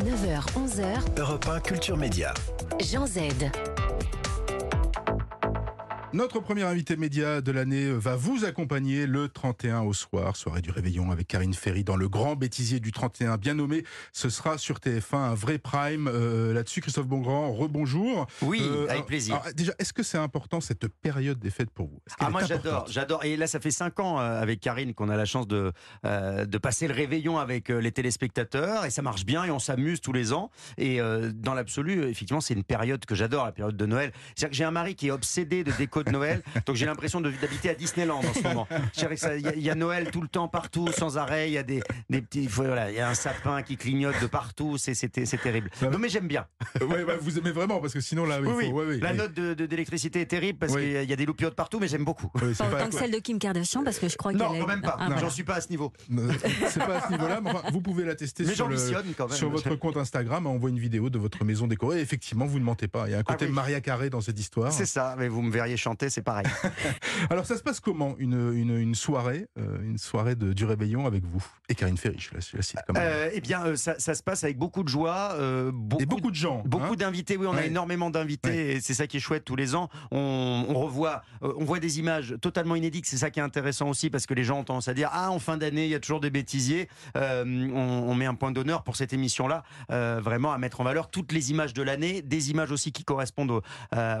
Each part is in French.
9h, 11h, Europe 1 Culture Média. Jean Z. Notre premier invité média de l'année va vous accompagner le 31 au soir, soirée du réveillon avec Karine Ferry dans le grand bêtisier du 31, bien nommé. Ce sera sur TF1, un vrai prime euh, là-dessus. Christophe Bongrand, rebonjour. Oui, Euh, avec plaisir. alors, déjà, est-ce que c'est important cette période des fêtes pour vous? Ah, moi j'adore, j'adore. Et là, ça fait cinq ans euh, avec Karine qu'on a la chance de de passer le réveillon avec les téléspectateurs et ça marche bien et on s'amuse tous les ans. Et dans l'absolu, effectivement, c'est une période que j'adore, la période de Noël. C'est-à-dire que j'ai un mari qui est obsédé de déco de Noël, donc j'ai l'impression d'habiter à Disneyland en ce moment. Il y, a- il y a Noël tout le temps partout, sans arrêt. Il y a des des petits, voilà, il y a un sapin qui clignote de partout. C'est terrible. Non mais j'aime bien. Ouais, vous aimez vraiment parce que sinon là, il Oui, faut- oui. ouais, ouais, La note de- de- d'électricité est terrible parce Oui. qu'il y a- des loupiotes partout, mais j'aime beaucoup. C'est Pas que celle de Kim Kardashian, parce que je crois qu'elle Non, quand même pas. Ah, voilà. J'en suis pas à ce niveau. C'est pas à ce niveau-là, mais enfin, vous pouvez la tester Mais sur, le- j'ambitionne quand même. sur votre compte Instagram. On voit une vidéo de votre maison décorée. Effectivement, vous ne mentez pas. Il y a un côté Ah oui. Maria Carré dans cette histoire. C'est ça, mais vous me verriez chanter, c'est pareil. Alors ça se passe comment une, une, une soirée, euh, une soirée de, du réveillon avec vous et Karine Ferry, je la, je la cite quand même. Euh, eh bien, euh, ça, ça se passe avec beaucoup de joie, beaucoup, et beaucoup de gens. beaucoup hein. d'invités. Oui, on a énormément d'invités et c'est ça qui est chouette tous les ans. On, on revoit, on voit des images totalement inédites. C'est ça qui est intéressant aussi parce que les gens ont tendance à dire ah en fin d'année il y a toujours des bêtisiers. On, on met un point d'honneur pour cette émission-là, euh, vraiment à mettre en valeur toutes les images de l'année, des images aussi qui correspondent aux,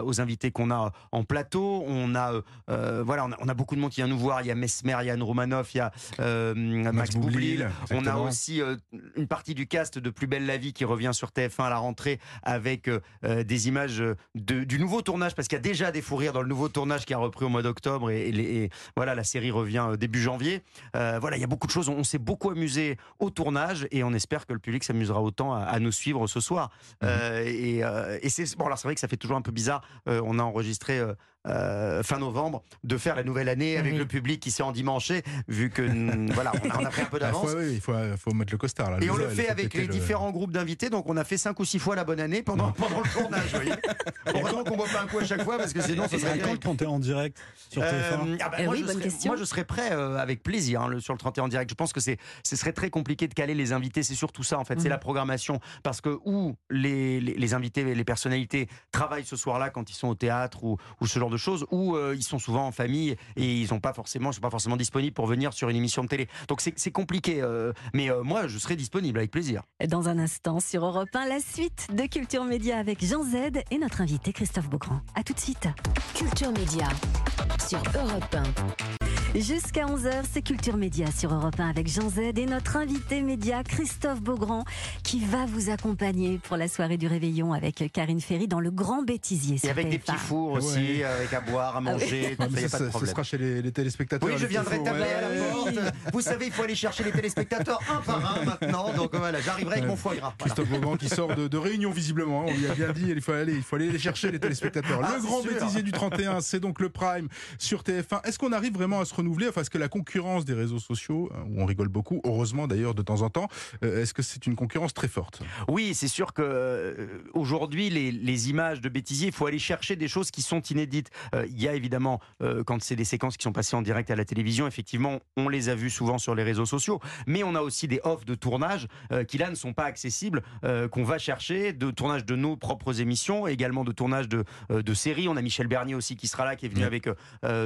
aux invités qu'on a en plateau. On a, euh, euh, voilà, on a, on a beaucoup de monde qui vient nous voir. Il y a Mesmer, Yann Romanoff, il y a euh, Max, Boublil. On a aussi une partie du cast de Plus belle la vie qui revient sur TF1 à la rentrée avec des images de, du nouveau tournage parce qu'il y a déjà des fous rires dans le nouveau tournage qui a repris au mois d'octobre et, et les- et voilà la série revient début janvier. Voilà, il y a beaucoup de choses. On, on s'est beaucoup amusé au tournage et on espère que le public s'amusera autant à, à nous suivre ce soir. Mhm. Et et c'est bon alors c'est vrai que ça fait toujours un peu bizarre. Euh, on a enregistré euh, euh, fin novembre de faire la nouvelle année avec Oui. le public qui s'est endimanché vu que voilà on a, on a pris un peu d'avance. oui, il faut, faut mettre le costard là. Et on le fait avec les le- différents groupes d'invités, donc on a fait cinq ou six fois la bonne année pendant, pendant le tournage. vous voyez. Heureusement qu'on boit pas un coup à chaque fois parce que sinon ce serait quand le terrible. 31 en direct sur TF1 Euh, ah bah, Eh moi, oui, je bonne serais, question. moi, je serais prêt euh, avec plaisir hein, le- sur le 31 en direct. Je pense que c'est, ce serait très compliqué de caler les invités. C'est surtout ça, en fait. C'est Mhm. la programmation. Parce que où les, les, les invités, les personnalités travaillent ce soir-là quand ils sont au théâtre ou, ou ce genre de choses, ou euh, ils sont souvent en famille et ils sont pas forcément, ils sont pas forcément disponibles pour venir sur une émission de télé. Donc c'est, c'est compliqué. euh, mais euh, moi, je serai disponible avec plaisir. Dans un instant, sur Europe 1, la suite de Culture Média avec Jean Z et notre invité Christophe Beaugrand. A tout de suite. Culture Média sur Europe 1. Jusqu'à 11h, c'est Culture Média sur Europe 1 avec Jean Z et notre invité média Christophe Beaugrand qui va vous accompagner pour la soirée du réveillon avec Karine Ferry dans le Grand Bêtisier. Et avec des TF1. petits fours aussi, Ouais. avec à boire, à manger, Ah, tout mais ça, y a ça, pas de ce problème. sera chez les, les téléspectateurs. Oui, je viendrai ouais. à la porte. Vous savez, il faut aller chercher les téléspectateurs un par un maintenant. Donc voilà, j'arriverai avec mon foie gras. Voilà. Christophe Beaugrand qui sort de, de réunion visiblement. hein. On lui a bien dit, il faut aller, il faut aller les chercher les téléspectateurs. Ah, le grand sûr. bêtisier du 31, c'est donc le prime sur TF1. Est-ce qu'on arrive vraiment à se renouveler Enfin, est-ce que la concurrence des réseaux sociaux, hein, où on rigole beaucoup, heureusement d'ailleurs de temps en temps, euh, est-ce que c'est une concurrence très forte? Oui, c'est sûr que euh, aujourd'hui, les, les images de bêtisier, il faut aller chercher des choses qui sont inédites. Euh, Il y a évidemment, quand c'est des séquences qui sont passées en direct à la télévision, effectivement, on les a vues souvent sur les réseaux sociaux. Mais on a aussi des offs de tournage qui là ne sont pas accessibles, qu'on va chercher, de tournage de nos propres émissions, également de tournage de, de séries. On a Michel Bernier aussi qui sera là, qui est venu avec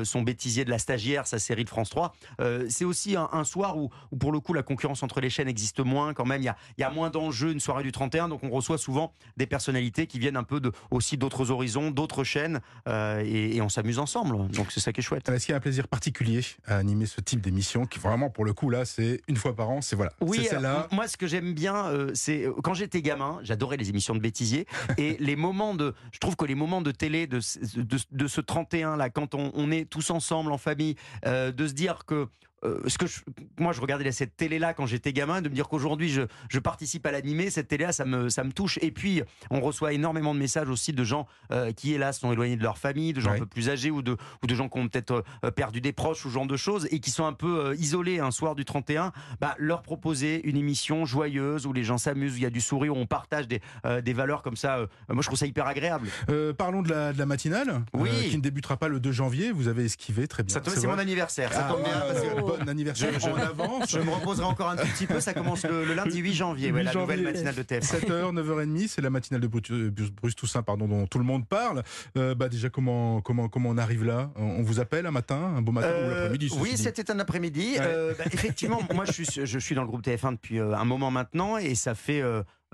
son bêtisier de la stagiaire, sa série de France 3. Euh, c'est aussi un, un soir où, où, pour le coup, la concurrence entre les chaînes existe moins quand même. Il y a, il y a moins d'enjeux une soirée du 31, donc on reçoit souvent des personnalités qui viennent un peu de, aussi d'autres horizons, d'autres chaînes, euh, et, et on s'amuse ensemble. Donc c'est ça qui est chouette. Est-ce qu'il y a un plaisir particulier à animer ce type d'émission qui vraiment pour le coup là c'est une fois par an, c'est voilà, Oui, celle-là. moi ce que j'aime bien, euh, c'est quand j'étais gamin, j'adorais les émissions de bêtisier et les moments de, je trouve que les moments de télé de, ce- de, de ce 31 là, quand on, on est tous ensemble en famille, euh, de se dire que euh, ce que je- moi je regardais cette télé là quand j'étais gamin, de me dire qu'aujourd'hui je, je participe à l'animer, cette télé là ça me, ça me touche. Et puis on reçoit énormément de messages aussi de gens euh, qui hélas sont éloignés de leur famille, de gens un peu plus âgés ou de, ou de gens qui ont peut-être euh, perdu des proches ou ce genre de choses et qui sont un peu euh, isolés un soir du 31, bah, leur proposer une émission joyeuse où les gens s'amusent, où il y a du sourire, où on partage des, des valeurs comme ça. moi je trouve ça hyper agréable. Parlons de la, de la matinale, Oui. qui ne débutera pas le 2 janvier. Vous avez esquivé très bien. Ça tombe- c'est c'est mon anniversaire, ça Ah, tombe bien. parce que. Bon anniversaire Je- je- en avance. Je me reposerai encore un tout petit peu. Ça commence le, le lundi 8 janvier, ouais, 8 la nouvelle matinale de TF1. 7h, 9h30, c'est la matinale de euh, Bruce Toussaint pardon, dont tout le monde parle. Euh, bah déjà, comment, comment, comment on arrive là? On, vous appelle un matin, un beau matin ou Euh, l'après-midi ceci Oui, c'était un après-midi. Ouais. Euh, bah, effectivement, moi je suis, je suis dans le groupe TF1 depuis un moment maintenant et ça fait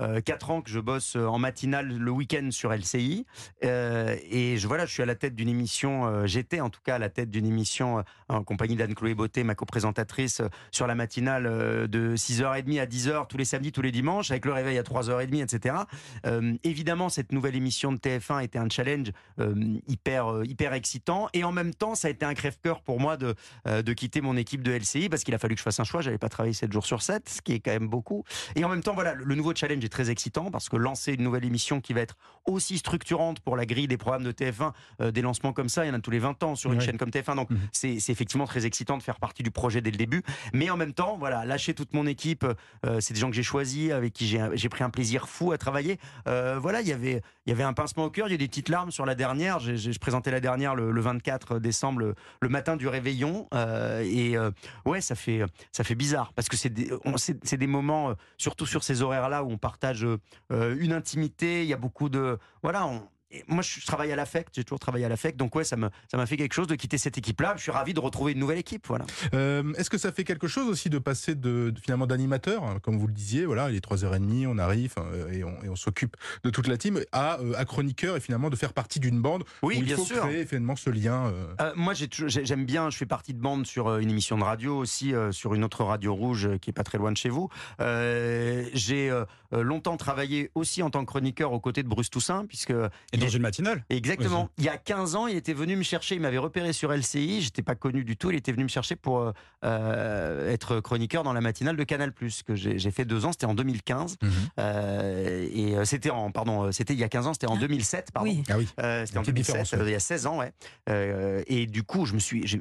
euh, euh, quatre ans que je bosse euh, en matinale le week-end sur LCI. Euh, et je, voilà, je suis à la tête d'une émission, euh, j'étais en tout cas à la tête d'une émission en compagnie d'Anne-Chloé Beauté, ma coprésentatrice, sur la matinale de 6h30 à 10h tous les samedis, tous les dimanches, avec le réveil à 3h30, etc. Évidemment, cette nouvelle émission de TF1 était un challenge hyper, hyper excitant. Et en même temps, ça a été un crève-cœur pour moi de, de quitter mon équipe de LCI parce qu'il a fallu que je fasse un choix. J'allais pas travailler 7 jours sur 7, ce qui est quand même beaucoup. Et en même temps, voilà, le nouveau challenge est très excitant parce que lancer une nouvelle émission qui va être aussi structurante pour la grille des programmes de TF1, euh, des lancements comme ça, il y en a tous les 20 ans sur une chaîne comme TF1. Donc Mhm. c'est c'est effectivement très excitant de faire partie du projet dès le début. Mais en même temps, voilà, lâcher toute mon équipe, euh, c'est des gens que j'ai choisis, avec qui j'ai j'ai pris un plaisir fou à travailler. Euh, voilà, il y avait il y avait un pincement au cœur, il y a des petites larmes sur la dernière. J'ai j'ai- je présentais la dernière le, le 24 décembre, le, le matin du réveillon, euh, et euh, ouais, ça fait ça fait bizarre parce que c'est des, on- c'est c'est des moments, euh, surtout sur ces horaires-là où on partage euh, une intimité. Il y a beaucoup de voilà. Et moi, je, travaille à l'affect, j'ai toujours travaillé à l'affect, donc ouais, ça me ça m'a fait quelque chose de quitter cette équipe-là. Je suis ravi de retrouver une nouvelle équipe, voilà. Euh, Est-ce que ça fait quelque chose aussi de passer de, de- finalement d'animateur, hein, comme vous le disiez, voilà, il est 3h30, on arrive euh, et on, et on s'occupe de toute la team, à, euh, à chroniqueur et finalement de faire partie d'une bande Oui, où il bien faut sûr. créer finalement ce lien. euh, Euh, moi, j'ai toujours- j'ai- j'aime bien. Je fais partie de bande sur une émission de radio aussi, euh, sur une autre radio rouge qui est pas très loin de chez vous. Euh, j'ai longtemps travaillé aussi en tant que chroniqueur aux côtés de Bruce Toussaint, puisque Et dans une matinale Exactement. Il y a 15 ans, il était venu me chercher. Il m'avait repéré sur LCI. J'étais pas connu du tout. Il était venu me chercher pour euh, euh, être chroniqueur dans la matinale de Canal+, que j'ai fait deux ans. C'était en 2015. Mhm. Euh, et c'était en, pardon, c'était il y a 15 ans. C'était en 2007, pardon. Oui. Ah oui. Euh, c'était en Petite 2007, différence, ouais. euh, il y a 16 ans, ouais. Euh, et du coup, je me suis, j'ai-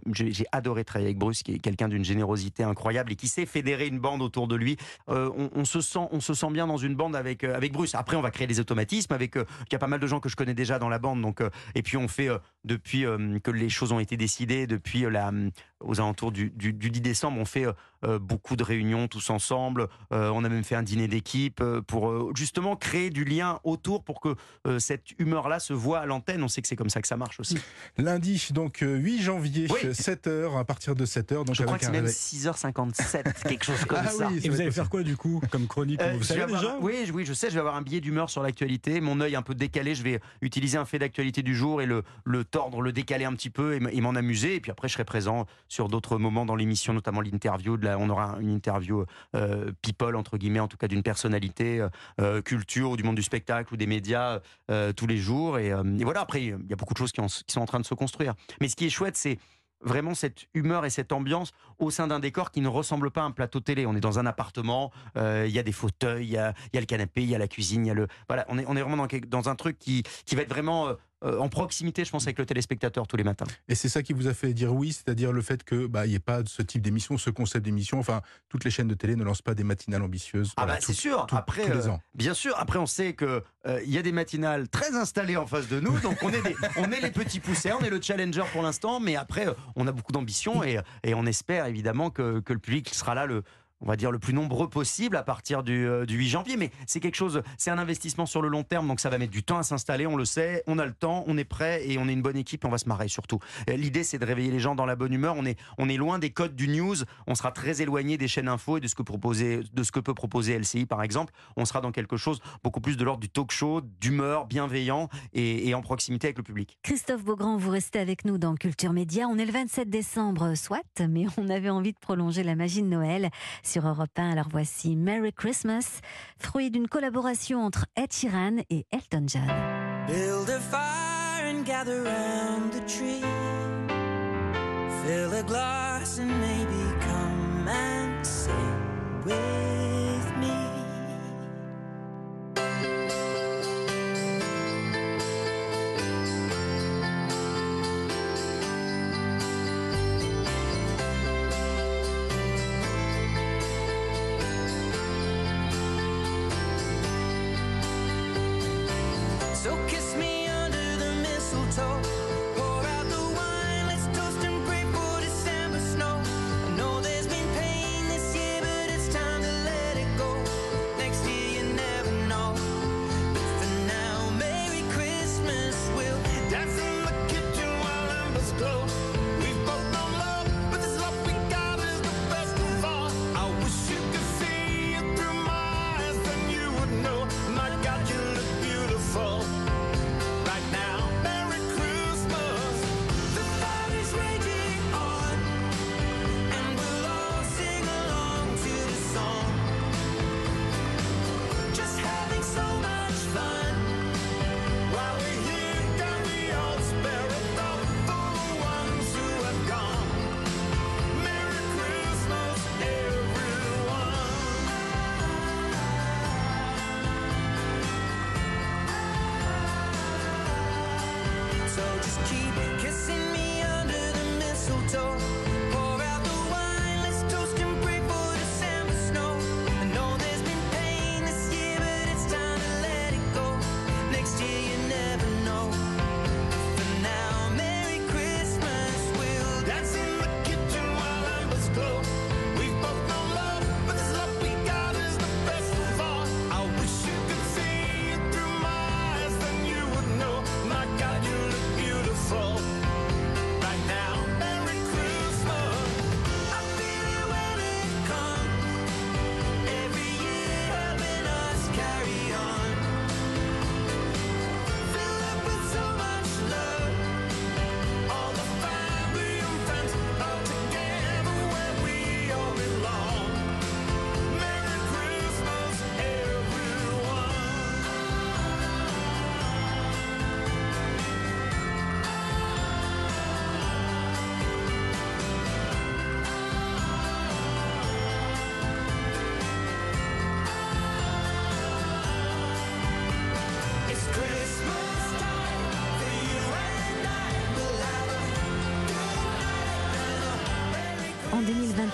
adoré travailler avec Bruce, qui est quelqu'un d'une générosité incroyable et qui sait fédérer une bande autour de lui. Euh, on, on se sent, on se sent bien dans une bande avec avec Bruce. Après, on va créer des automatismes avec. euh, Il y a pas mal de gens que je connais déjà dans la bande, donc. euh, et puis on fait euh, depuis euh, que les choses ont été décidées, depuis la, aux alentours du, du, du 10 décembre, on fait beaucoup de réunions tous ensemble. Euh, on a même fait un dîner d'équipe euh, pour euh, justement créer du lien autour pour que euh, cette humeur-là se voit à l'antenne. On sait que c'est comme ça que ça marche aussi. Lundi, donc euh, 8 janvier, Oui. 7h, à partir de 7h. Donc Je crois avec que c'est même réveil- 6h57, quelque chose comme Ah ça. oui, Et vous allez faire quoi du coup comme chronique Euh, Vous savez avoir déjà un- oui, oui, je sais, je vais avoir un billet d'humeur sur l'actualité. Mon œil un peu décalé, je vais utiliser un fait d'actualité du jour et le, le tordre, le décaler un petit peu et m'en amuser. Et puis après, je serai présent sur d'autres moments dans l'émission, notamment l'interview. De la, on aura une interview euh, people, entre guillemets, en tout cas d'une personnalité, euh, euh, culture ou du monde du spectacle ou des médias euh, tous les jours. Et, euh, voilà, après, il y a beaucoup de choses qui, sont en train de se construire. Mais ce qui est chouette, c'est vraiment cette humeur et cette ambiance au sein d'un décor qui ne ressemble pas à un plateau télé. On est dans un appartement, euh, il y a des fauteuils, il y a, le canapé, il y a la cuisine, il y a le voilà. On est on est vraiment dans, dans un truc qui qui va être vraiment euh, euh, en proximité, je pense, avec le téléspectateur tous les matins. Et c'est ça qui vous a fait dire oui, c'est-à-dire le fait que bah il n'y ait pas ce type d'émission, ce concept d'émission. Enfin, toutes les chaînes de télé ne lancent pas des matinales ambitieuses. Ah voilà, bah c'est sûr. tout- Après, tous les euh, ans. bien sûr. Après, on sait que euh, il y a des matinales très installées en face de nous, donc on est des- on est les petits poussés, on est le challenger pour l'instant, mais après, euh, on a beaucoup d'ambition et, et on espère évidemment que, que le public sera là le on va dire le plus nombreux possible à partir du, euh, du 8 janvier. Mais c'est quelque chose, c'est un investissement sur le long terme, donc ça va mettre du temps à s'installer, on le sait, on a le temps, on est prêt et on est une bonne équipe, on va se marrer surtout. Euh, L'idée, c'est de réveiller les gens dans la bonne humeur. On est, on est loin des codes du news, on sera très éloigné des chaînes info et de ce que, proposer, de ce que peut proposer LCI, par exemple. On sera dans quelque chose beaucoup plus de l'ordre du talk show, d'humeur, bienveillant et en proximité avec le public. Christophe Beaugrand, vous restez avec nous dans Culture Média. On est le 27 décembre, soit, mais on avait envie de prolonger la magie de Noël sur Europe 1. Alors voici Merry Christmas, fruit d'une collaboration entre Ed Sheeran et Elton John. Build a fire and gather round the tree. Fill a glass and maybe come and sing with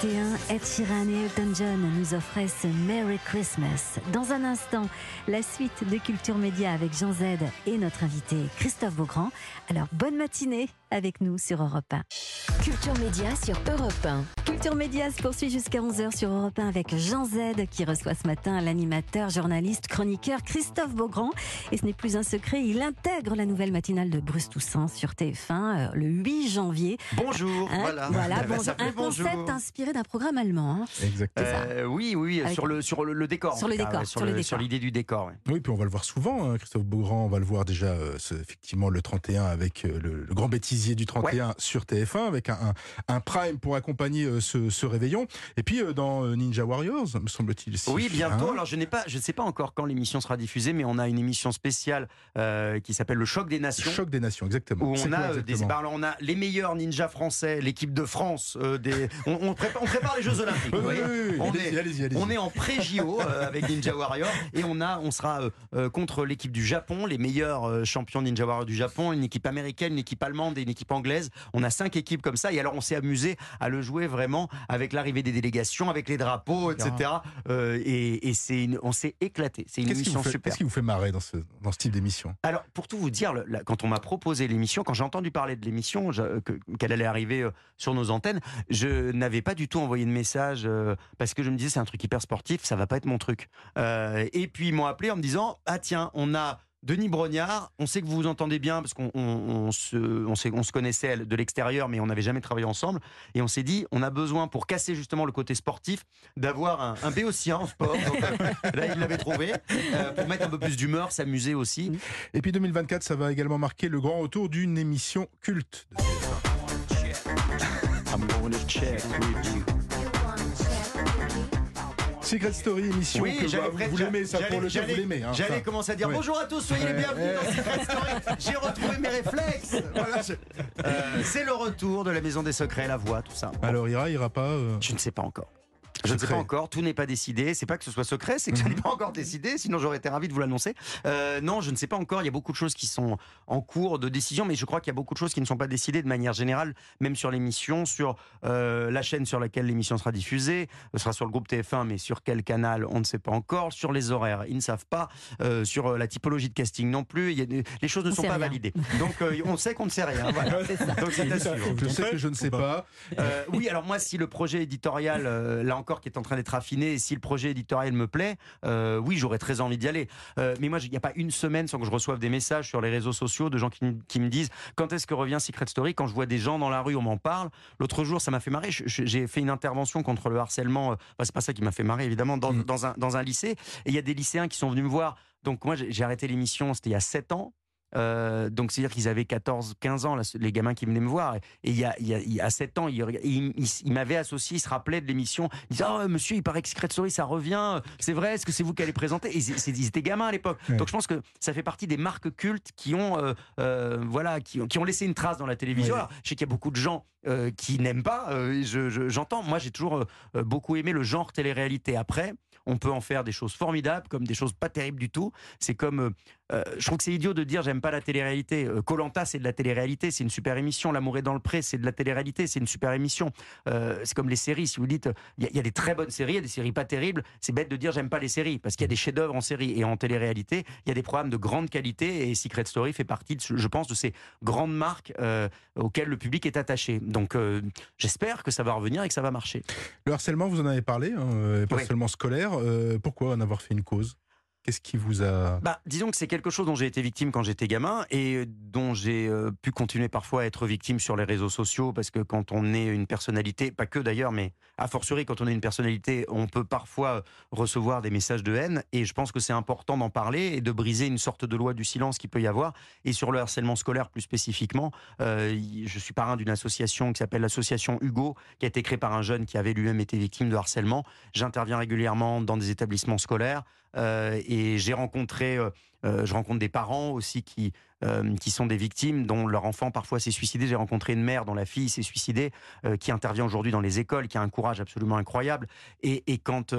2021, Ed Sheeran et Elton John nous offraient ce Merry Christmas. Dans un instant, la suite de Culture Média avec Jean Z et notre invité Christophe Beaugrand. Alors, bonne matinée avec nous sur Europe 1. Culture Média sur Europe 1. Culture Média se poursuit jusqu'à 11h sur Europe 1 avec Jean Z qui reçoit ce matin l'animateur, journaliste, chroniqueur Christophe Beaugrand. Et ce n'est plus un secret, il intègre la nouvelle matinale de Bruce Toussaint sur TF1 euh, le 8 janvier. Bonjour, Hein, voilà. voilà bonjour. s'appeler un concept Bonjour. inspiré d'un programme allemand. hein. Exactement. Euh, oui, oui, Avec- sur le sur le, le décor. Sur le décor, ouais, sur l'idée du décor. ouais. Oui, puis on va le voir souvent, hein, Christophe Beaugrand. On va le voir déjà, euh, effectivement, le 31 avec euh, le, le grand bêtisier du 31 sur TF1, avec un, un- un prime pour accompagner euh, ce, ce réveillon. Et puis euh, dans euh, Ninja Warriors, me semble-t-il. si. Oui, bientôt. Hein Alors, je n'ai pas, je ne sais pas encore quand l'émission sera diffusée, mais on a une émission spéciale euh, qui s'appelle Le Choc des Nations. Choc des nations, exactement. Où on quoi a des bah, alors, on a les meilleurs ninjas français, l'équipe de France, des, on, on prépare, on prépare les Jeux Olympiques. Oui, oui. On est-. On est en pré-JO euh, avec Ninja Warrior et on a, on sera contre l'équipe du Japon, les meilleurs champions Ninja Warrior du Japon, une équipe américaine, une équipe allemande et une équipe anglaise. On a cinq équipes comme ça et alors on s'est amusé à le jouer vraiment avec l'arrivée des délégations, avec les drapeaux, etc. Euh, et et c'est, une- on s'est éclaté. C'est une émission vous fait, super. qu'est-ce qui vous fait marrer dans ce, dans ce type d'émission? Alors, pour tout vous dire, quand on m'a proposé l'émission, quand j'ai entendu parler de l'émission, qu'elle allait arriver euh, sur nos antennes, je n'avais pas du tout envoyé de message euh, parce que je me disais c'est un truc hyper sportif, ça va pas être mon truc. Euh, et puis ils m'ont appelé en me disant ah tiens, on a Denis Brognard, on sait que vous vous entendez bien parce qu'on on- on se, on, sait- on se connaissait de l'extérieur, mais on n'avait jamais travaillé ensemble. Et on s'est dit, on a besoin, pour casser justement le côté sportif, d'avoir un, un béotien en sport. Donc, euh, là, il l'avait trouvé, euh, pour mettre un peu plus d'humeur, s'amuser aussi. Et puis 2024, ça va également marquer le grand retour d'une émission culte. de TF1. Secret Story, émission que j'allais bah, vous, l'aimez, ça pour le chef, vous j'allais- l'aimez. hein, J'allais commencer à dire Ouais. bonjour à tous, soyez les bienvenus dans Secret Story. J'ai retrouvé mes réflexes. Voilà, je- Euh, c'est le retour de la Maison des Secrets, la voix, tout ça. Alors, ira, ira pas euh, Je ne sais pas encore. Je ne sais pas encore, tout n'est pas décidé. C'est pas que ce soit secret, c'est que je Mhm. n'ai pas encore décidé. Sinon, j'aurais été ravi de vous l'annoncer. Euh, non, je ne sais pas encore. Il y a beaucoup de choses qui sont en cours de décision, mais je crois qu'il y a beaucoup de choses qui ne sont pas décidées de manière générale, même sur l'émission, sur euh, la chaîne sur laquelle l'émission sera diffusée. Ce sera sur le groupe TF1, mais sur quel canal, on ne sait pas encore. Sur les horaires, ils ne savent pas. Euh, sur la typologie de casting non plus. Il y a des- les choses ne On sont pas rien. validées. Donc, euh, on sait qu'on ne sait rien. Voilà. Donc, c'est à suivre. Je sais que je ne sais pas. Euh, oui, alors moi, si le projet éditorial, euh, là encore, qui est en train d'être affiné, et si le projet éditorial me plaît, euh, oui, j'aurais très envie d'y aller. Euh, mais moi, il n'y a pas une semaine sans que je reçoive des messages sur les réseaux sociaux de gens qui, me disent quand est-ce que revient Secret Story? Quand je vois des gens dans la rue, on m'en parle. L'autre jour, ça m'a fait marrer. J'ai fait une intervention contre le harcèlement. euh, Enfin, c'est pas ça qui m'a fait marrer, évidemment, dans, Mm. dans un, dans un lycée. Et il y a des lycéens qui sont venus me voir. Donc moi, j'ai j'ai arrêté l'émission, c'était il y a 7 ans. Euh, donc c'est-à-dire qu'ils avaient 14, 15 ans, là, les gamins qui venaient me voir. Et il y a, il y a, il y a 7 ans, ils il, il, m'avaient associé, ils se rappelaient de l'émission. Ils disaient Ah, monsieur, il paraît que Secret Story, ça revient. C'est vrai, est-ce que c'est vous qui allez présenter? Et ils étaient gamins à l'époque. Ouais. Donc je pense que ça fait partie des marques cultes qui ont, euh, euh, voilà, qui, ont- qui ont laissé une trace dans la télévision. Ouais. Alors, je sais qu'il y a beaucoup de gens qui n'aiment pas. euh, je- je- J'entends. Moi, j'ai toujours beaucoup aimé le genre télé-réalité. Après, on peut en faire des choses formidables, comme des choses pas terribles du tout. C'est comme, euh, euh, je trouve que c'est idiot de dire j'aime pas la télé-réalité. Colanta, c'est de la télé-réalité, c'est une super émission. L'amour est dans le pré, c'est de la télé-réalité, c'est une super émission. Euh, c'est comme les séries. Si vous dites, euh, il y, a- il y a des très bonnes séries, il y a des séries pas terribles. C'est bête de dire j'aime pas les séries parce qu'il y a des chefs-d'œuvre en série et en télé-réalité. Il y a des programmes de grande qualité et Secret Story fait partie, de, je pense, de ces grandes marques euh, auxquelles le public est attaché. Donc, euh, j'espère que ça va revenir et que ça va marcher. Le harcèlement, vous en avez parlé, hein, euh, pas Oui. seulement scolaire. Euh, pourquoi en avoir fait une cause? Qu'est-ce qui vous a... Bah, disons que c'est quelque chose dont j'ai été victime quand j'étais gamin et dont j'ai euh, pu continuer parfois à être victime sur les réseaux sociaux parce que quand on est une personnalité, pas que d'ailleurs, mais a fortiori quand on est une personnalité, on peut parfois euh, recevoir des messages de haine et je pense que c'est important d'en parler et de briser une sorte de loi du silence qui peut y avoir. Et sur le harcèlement scolaire plus spécifiquement, euh, je suis parrain d'une association qui s'appelle l'association Hugo, qui a été créée par un jeune qui avait lui-même été victime de harcèlement. J'interviens régulièrement dans des établissements scolaires euh, et j'ai rencontré, euh, euh, je rencontre des parents aussi qui qui sont des victimes dont leur enfant parfois s'est suicidé. J'ai rencontré une mère dont la fille s'est suicidée, qui intervient aujourd'hui dans les écoles, qui a un courage absolument incroyable. Et, et quand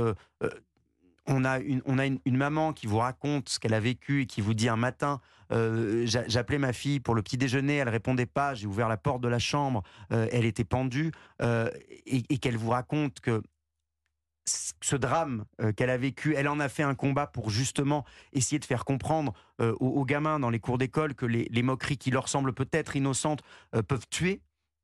on a, une, on a une, maman qui vous raconte ce qu'elle a vécu et qui vous dit un matin, j'a- j'appelais ma fille pour le petit déjeuner, elle répondait pas, j'ai ouvert la porte de la chambre, elle était pendue, et, qu'elle vous raconte que ce drame euh, qu'elle a vécu, elle en a fait un combat pour justement essayer de faire comprendre euh, aux, gamins dans les cours d'école que les, les moqueries qui leur semblent peut-être innocentes euh, peuvent tuer.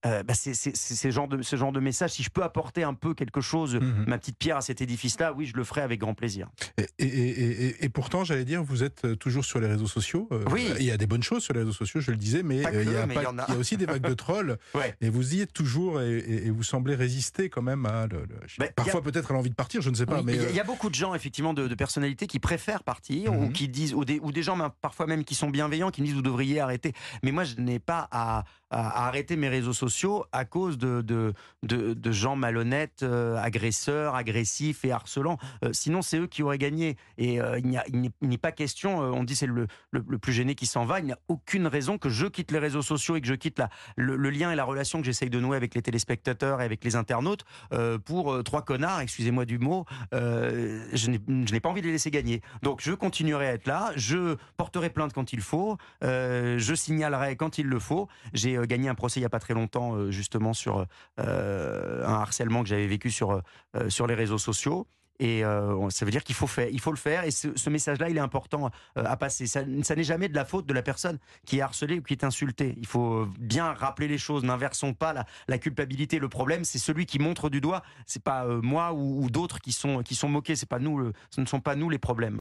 Euh, bah, c'est ce genre de ce genre de message. Si je peux apporter un peu quelque chose, Mhm. ma petite pierre à cet édifice-là, oui, je le ferai avec grand plaisir. Et, et- et- et- et pourtant, j'allais dire, vous êtes euh, toujours sur les réseaux sociaux. Euh, Oui. Il y a des bonnes choses sur les réseaux sociaux, je le disais, mais il y, a mais pas- il y en a. il y a aussi des vagues de trolls. Ouais. Et vous y êtes toujours et, vous semblez résister quand même à. le- le- je- Ben, parfois, peut-être à l'envie de partir, je ne sais pas. Oui, mais il y, a- euh, il y a beaucoup de gens, effectivement, de, de personnalités qui préfèrent partir ou Mhm. qui disent, ou des, ou des gens parfois même qui sont bienveillants, qui me disent vous devriez arrêter. Mais moi, je n'ai pas à, à- à arrêter mes réseaux sociaux à cause de, de, de, gens malhonnêtes, euh, agresseurs, agressifs et harcelants. Euh, sinon, c'est eux qui auraient gagné. Et euh, il n'y n'est pas question, on dit c'est le, le, plus gêné qui s'en va, il n'y a aucune raison que je quitte les réseaux sociaux et que je quitte la, le, le lien et la relation que j'essaye de nouer avec les téléspectateurs et avec les internautes pour trois connards, excusez-moi du mot, je n'ai pas envie de les laisser gagner. Donc je continuerai à être là, je porterai plainte quand il faut, je signalerai quand il le faut. J'ai gagné un procès il n'y a pas très longtemps euh, justement sur euh, un harcèlement que j'avais vécu sur, euh, sur les réseaux sociaux. Et ça veut dire qu'il faut faut le faire. Et ce, message-là, il est important à passer. Ça, n'est jamais de la faute de la personne qui est harcelée ou qui est insultée. Il faut bien rappeler les choses. N'inversons pas la, culpabilité. Le problème, c'est celui qui montre du doigt. C'est pas moi ou, d'autres qui sont qui sont moqués. Pas nous. ce ne sont pas nous les problèmes.